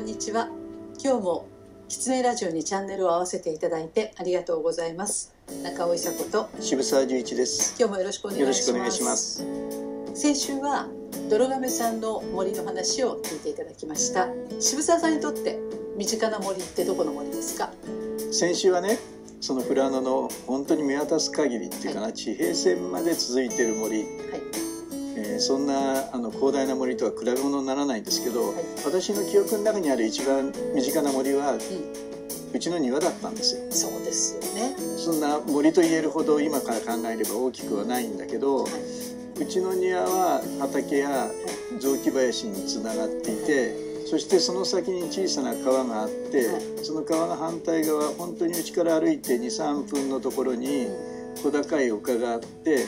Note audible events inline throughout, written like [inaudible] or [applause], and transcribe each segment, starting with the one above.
んにちは。今日も狐ラジオにチャンネルを合わせていただいてありがとうございます。中尾伊佐子と渋沢十一です。今日もよろしくお願いします。先週は泥亀さんの森の話を聞いていただきました。渋沢さんにとって身近な森ってどこの森ですか？先週はね、その富良野の本当に見渡す限りっていうかな、地平線まで続いている森、はいえー。そんなあの広大な森とは比べ物にならないんですけど、はい。私の記憶の中にある一番身近な森は、ううちの庭だったんですよ。んそうですよね。そんな森と言えるほど今から考えれば大きくはないんだけど、はい。うちの庭は畑や雑木林につながっていて、そしてその先に小さな川があって、はい。その川の反対側本当にうちから歩いて23分のところに小高い丘があって、はい。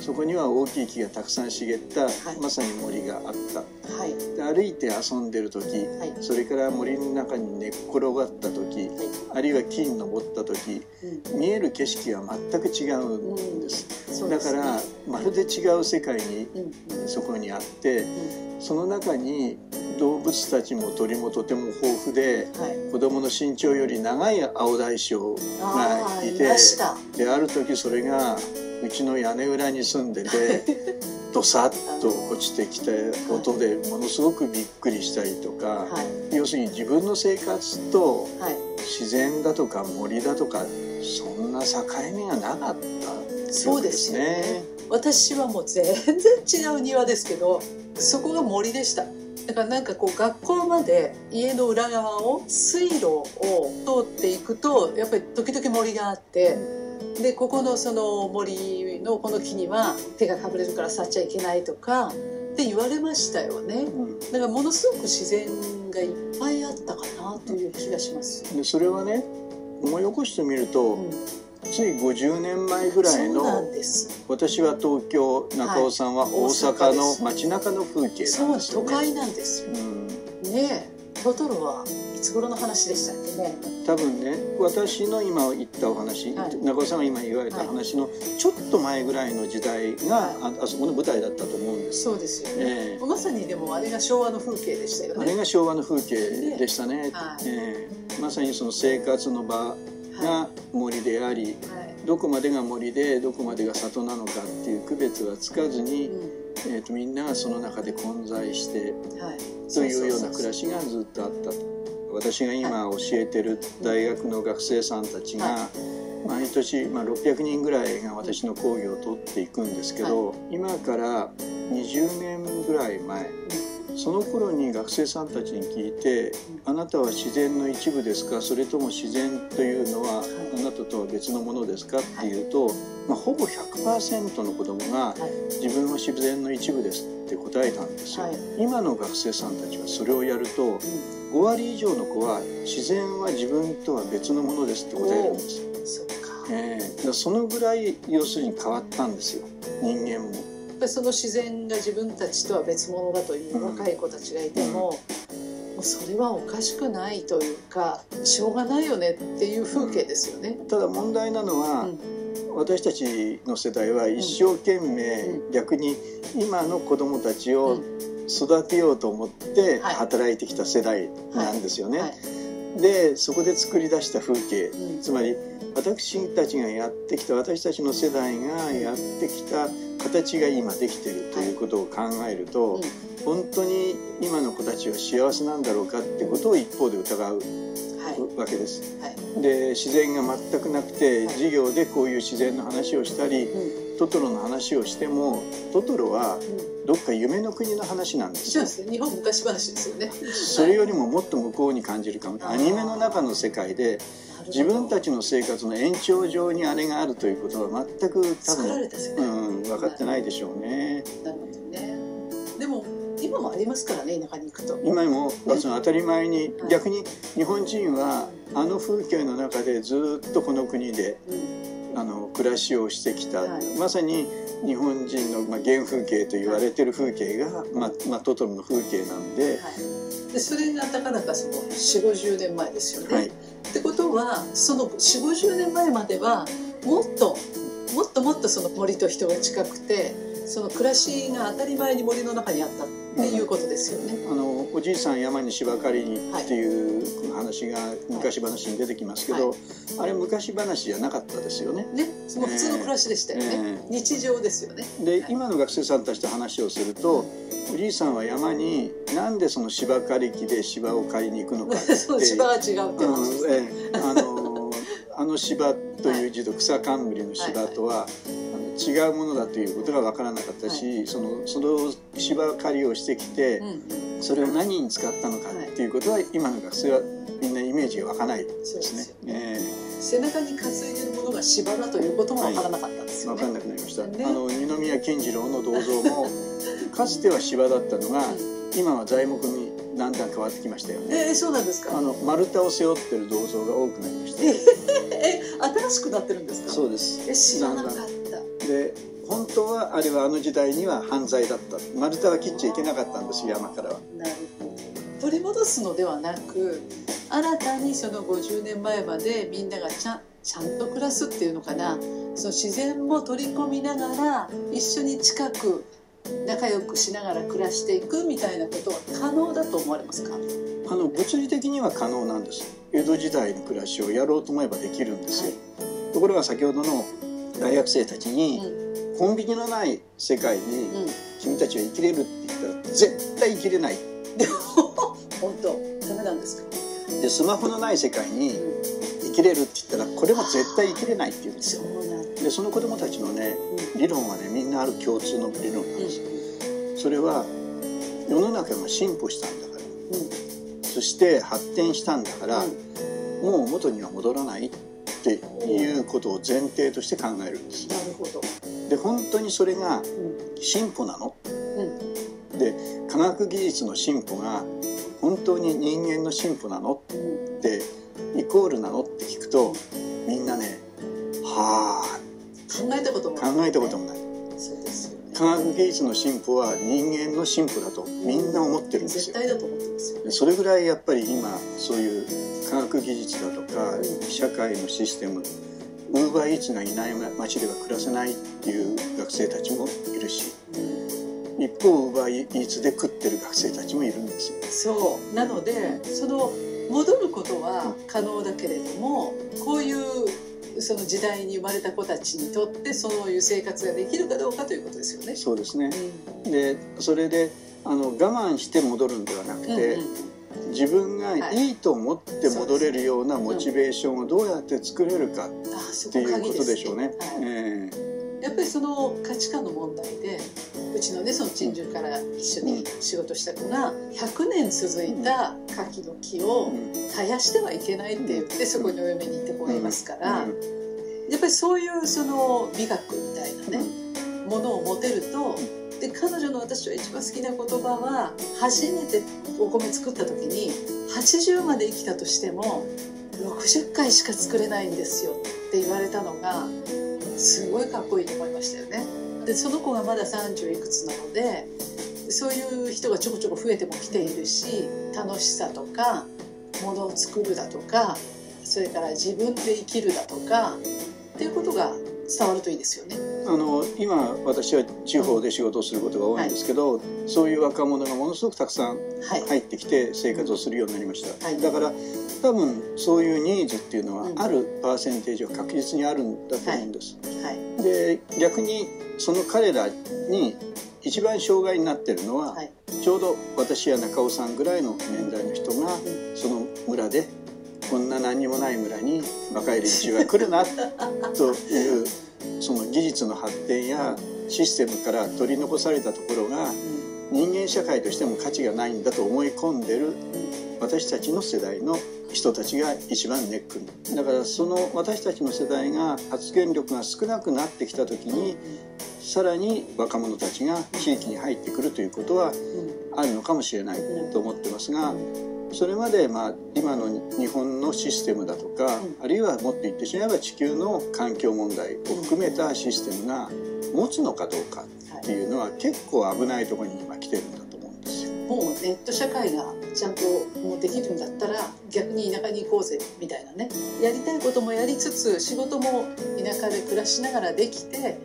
そこには大きい木がたくさん茂った、い。まさに森があった。はい。で歩いて遊んでる時、はい。それから森の中に寝っ転がった時、あるいは木に登った時うん。見える景色は全く違うんです。そうですね。だからまるで違う世界にそこにあってうん。その中に動物たちも鳥もとても豊富ではい。子供の身長より長い青大将ああいがいてである時それがうちの屋根裏に住んでて [laughs] ドサッと落ちてきた音でものすごくびっくりしたりとかはい。要するに自分の生活とはい。自然だとか森だとかそんな境目がなかったそうですよね。私はもう全然違う庭ですけどそこが森でした。だからなんかこう学校まで家の裏側を水路を通っていくとやっぱり時々森があってでここのその森のこの木には手がかぶれるから触っちゃいけないとかって言われましたよね。うん。だからものすごく自然がいっぱいあったかなという気がします、でそれはね思い起こしてみると、うん、つい50年前ぐらいの私は東京中尾さんは大大阪の街中の風景そうんなですよね。都会なんです。ようん。ねえトトロはいつ頃の話でしたっけね？多分ね私の今言ったお話、はい。中尾さんが今言われた話のちょっと前ぐらいの時代が、はい。ああそこの舞台だったと思うんです。そうですよね、えまさにでもあれが昭和の風景でしたよえあれねが昭和の風景でしたね。はい。ええ。まさにその生活の場はが森であり、い、はい。どこまでが森でどこまでが里なのかっていう区別がつかずに、うえー、とみんながその中で混在してんはい、というような暮らししがずっとあった。と私が今教えてる大学の学生さんたちがは毎年、まあ、600人ぐらいが私の講義を取っていくんですけど、今から20年ぐらい前その頃に学生さんたちに聞いて「あなたは自然の一部ですか？それとも自然というのはあなたとは別のものですか?」っていうと、まあ、ほぼ100%の子供がはい。自分は自然の一部ですって答えたんですよ、はい。今の学生さんたちはそれをやると5割以上の子は自然は自分とは別のものですって答えるんです。よ、ええ。だからそのぐらい要するに変わったんですよ。人間もぱりその自然が自分たちとは別物だという若い子たちがいても、もうそれはおかしくないというかしょうがないよねっていう風景ですよね。ただ問題なのは、うん。私たちの世代は一生懸命、う逆に今の子供たちをうん。育てようと思ってはい。働いてきた世代なんですよね、はいでそこで作り出した風景。うん。つまり私たちがやってきた私たちの世代がやってきた形が今できてるということを考えると、うん。本当に今の子たちは幸せなんだろうかってことを一方で疑うはいわけです。はい。で自然が全くなくてはい。授業でこういう自然の話をしたりうんトトロの話をしてもトトロはうんどっか夢の国の話なんですよそうで。すね日本昔話ですよね。それよりももっと向こうに感じるかもアニメの中の世界で自分たちちの生活の延長上にあれがあるということは全く多分、うん、分かってないでしょうね。なるほどね。でも今もありますからね田舎に行くと。今もその当たり前にはい逆に日本人はあの風景の中でずっとこの国でうんあの暮らしをしてきた、はい。まさに日本人の、まあ、原風景と言われてる風景が、まあまあ、トトロの風景なんで、はい。でそれがたかだかその4 5 0年前ですよね。はい、ってことはその4 5 0年前まではもっともっともっとその森と人が近くてその暮らしが当たり前に森の中にあったっっていうことですよね。あのおじいさん山に芝刈りにっていう話が昔話に出てきますけど、はあれ昔話じゃなかったですよね。ね、もう普通の暮らしでしたよね。え日常ですよね。ではい今の学生さんたちと話をするとおじいさんは山になんでその芝刈り機で芝を刈りに行くのかって [laughs] その芝が違うっていう話ですうんええあのあの芝という字と草冠の芝とは、あの違うものだということが分からなかったし、そのその芝刈りをしてきて、うん、それを何に使ったのかっていうことは、今の学生はみんなイメージが湧かないですすねよ。ね。え背中に担いでるものが芝だということもわからなかったんですよね。え分かんなくなりました。ねあの二宮金次郎の銅像も [laughs] かつては芝だったのが、今は材木にだんだん変わってきましたよね。えー、そうなんですか。あの丸太を背負ってる銅像が多くなりました。え、新しくなってるんですか。そうです。え、知らなかった。で本当はあれはあの時代には犯罪だった丸太は切っちゃいけなかったんです山からはなるほど。取り戻すのではなく、新たにその50年前までみんながちゃんちゃんと暮らすっていうのかな。その自然も取り込みながら一緒に近く仲良くしながら暮らしていくみたいなことは可能だと思われますか？あの物理的には可能なんです江戸時代の暮らしをやろうと思えばできるんですよ、ところが先ほどの大学生たちに、コンビニのない世界にうん。君たちは生きれるって言ったら絶対生きれない。[laughs] 本当。ダメなんですか？でスマホのない世界に生きれるって言ったらこれも絶対生きれないって言うんですよ。でその子供たちのねう理論はねみんなある共通の理論なんですよ。それは世の中が進歩したんだからそして発展したんだから、うん。もう元には戻らない。っていうことを前提として考えるんです。なるほど。で本当にそれがうん。進歩なの？うん。で科学技術の進歩が本当に人間の進歩なの？うん。ってイコールなの？って聞くとみんなねは考えたこともあ考えたこともない科学技術の進歩は人間の進歩だとみんな思ってるんですよ。絶対だと思ってますよ。ねそれぐらいやっぱり今そういう科学技術だとか社会のシステムウーバーイーツがいない街では暮らせないっていう学生たちもいるし一方ウーバーイーツで食ってる学生たちもいるんですよ。そう。なのでその戻ることは可能だけれどもこういうその時代に生まれた子たちにとってそういう生活ができるかどうかということですよね。そうですね。うでそれであの我慢して戻るんではなくんて、うん。自分がいいと思って戻れるようなモチベーションをどうやって作れるかっていうことでしょうね。はい。えやっぱりその価値観の問題でうちのねその鎮守から一緒に仕事した子が100年続いた柿の木えをうん。絶やしてはいけないって言ってそこにお嫁に行って子がいますから、うん。やっぱりそういうその美学みたいなね、ものを持てるとで彼女の私は一番好きな言葉は初めてお米作った時に80まで生きたとしても60回しか作れないんですよって言われたのがすごいかっこいいと思いましたよね。でその子がまだ30いくつなのでそういう人がちょこちょこ増えてもきているし楽しさとかものを作るだとかそれから自分で生きるだとかっていうことが伝わるといいですよね。あの今私は地方で仕事をすることが多いんですけど、そういう若者がものすごくたくさんはい、入ってきて生活をするようになりました、はい。だから多分そういうニーズっていうのはうんあるパーセンテージは確実にあるんだと思うんです、はい、で逆にその彼らに一番障害になってるのは、はい。ちょうど私や中尾さんぐらいの年代の人がその村でこんな何にもない村に若い連中が来るな [laughs] というその技術の発展やシステムから取り残されたところが人間社会としても価値がないんだと思い込んでる私たちの世代の人たちが一番ネック。にだからその私たちの世代が発言力が少なくなってきた時にさらに若者たちが地域に入ってくるということはあるのかもしれないと思ってますがそれまでまあ今の日本のシステムだとかうんあるいはもっと言ってしまえば地球の環境問題を含めたシステムが持つのかどうかっていうのは結構危ないところに今来てるんだと思うんですよ。もうネット社会がちゃんともうできるんだったら逆に田舎に行こうぜみたいなねやりたいこともやりつつ仕事も田舎で暮らしながらできてで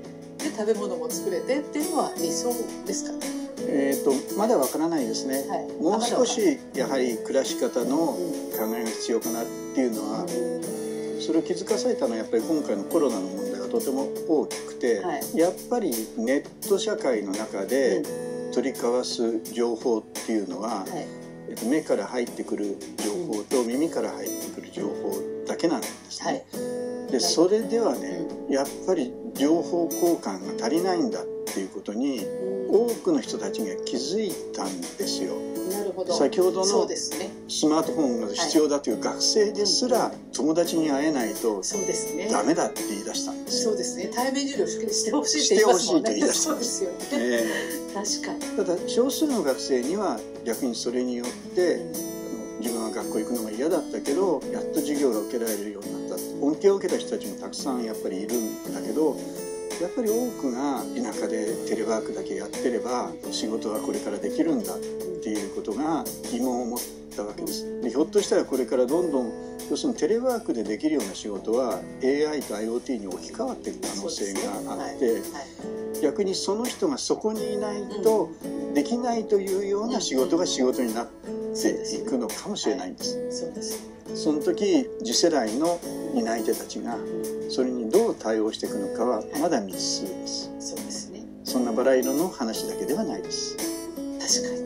食べ物も作れてっていうのは理想ですかね。えー、とまだわからないですね、はい。もう少しやはり暮らし方の考うんえが必要かなっていうのはそれを気づかされたのはやっぱり今回のコロナの問題がとても大きくて、はい。やっぱりネット社会の中で取り交わす情報っていうのは、はい。えっと目から入ってくる情報と耳から入ってくる情報だけなんですはい。ね。でそれではねやっぱり情報交換が足りないんだ。っていうことに多くの人たちが気づいたんですよ。なるほど。先ほどのスマートフォンが必要だという学生ですら友達に会えないとダメだって言い出したんです。よ。そうですね。対面授業してほしいって言いますもんね。そうですよね。え確かに、えただ少数の学生には逆にそれによって自分は学校行くのが嫌だったけどやっと授業が受けられるようになった。恩恵を受けた人たちもたくさんやっぱりいるんだけどやっぱり多くが田舎でテレワークだけやってれば仕事はこれからできるんだっていうことが疑問を持ったわけです。でひょっとしたらこれからどんどん要するにテレワークでできるような仕事は AI と IoT に置き換わっていく可能性があって、はいはい逆にその人がそこにいないとできないというような仕事が仕事になっていくのかもしれないんです。そうです。その時次世代の担い手たちがそれにどう対応していくのかはまだ未知数です。そうですねそんなバラ色の話だけではないです。確かに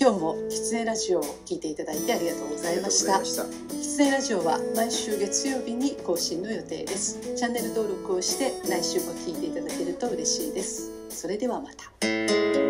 今日もキツネラジオを聞いていただいてありがとうございましたありがとうございました。キツネラジオは毎週月曜日に更新の予定ですチャンネル登録をして来週も聞いていただけると嬉しいですそれではまた